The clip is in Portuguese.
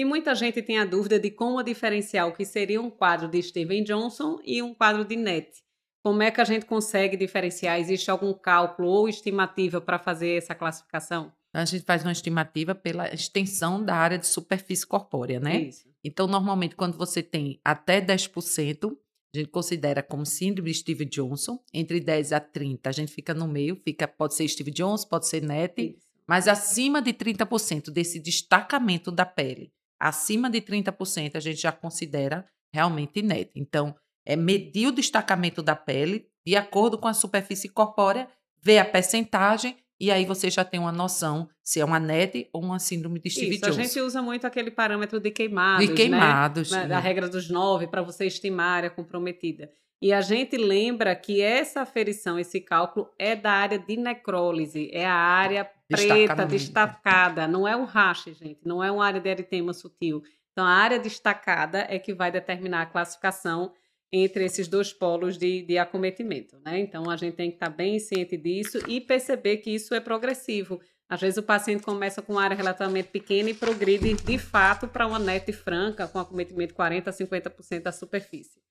E muita gente tem a dúvida de como diferenciar o que seria um quadro de Steven Johnson e um quadro de NET. Como é que a gente consegue diferenciar? Existe algum cálculo ou estimativa para fazer essa classificação? A gente faz uma estimativa pela extensão da área de superfície corpórea, né? Isso. Então, normalmente, quando você tem até 10%, a gente considera como síndrome de Steve Johnson. Entre 10 a 30, a gente fica no meio, fica, pode ser Steve Johnson, pode ser NET, Isso. mas acima de 30% desse destacamento da pele, acima de 30%, a gente já considera realmente NET. Então, é medir o destacamento da pele de acordo com a superfície corpórea, ver a percentagem e aí você já tem uma noção se é uma NET ou uma síndrome de Steve Isso, Jones. A gente usa muito aquele parâmetro de queimados. De queimados. Né? Da regra dos nove, para você estimar a área comprometida. E a gente lembra que essa aferição, esse cálculo, é da área de necrólise, é a área preta, destacada. Não é um rache, gente, não é uma área de eritema sutil. Então, a área destacada é que vai determinar a classificação entre esses dois polos de, de acometimento. Né? Então, a gente tem que estar bem ciente disso e perceber que isso é progressivo. Às vezes, o paciente começa com uma área relativamente pequena e progride, de fato, para uma NET franca, com acometimento 40% a 50% da superfície.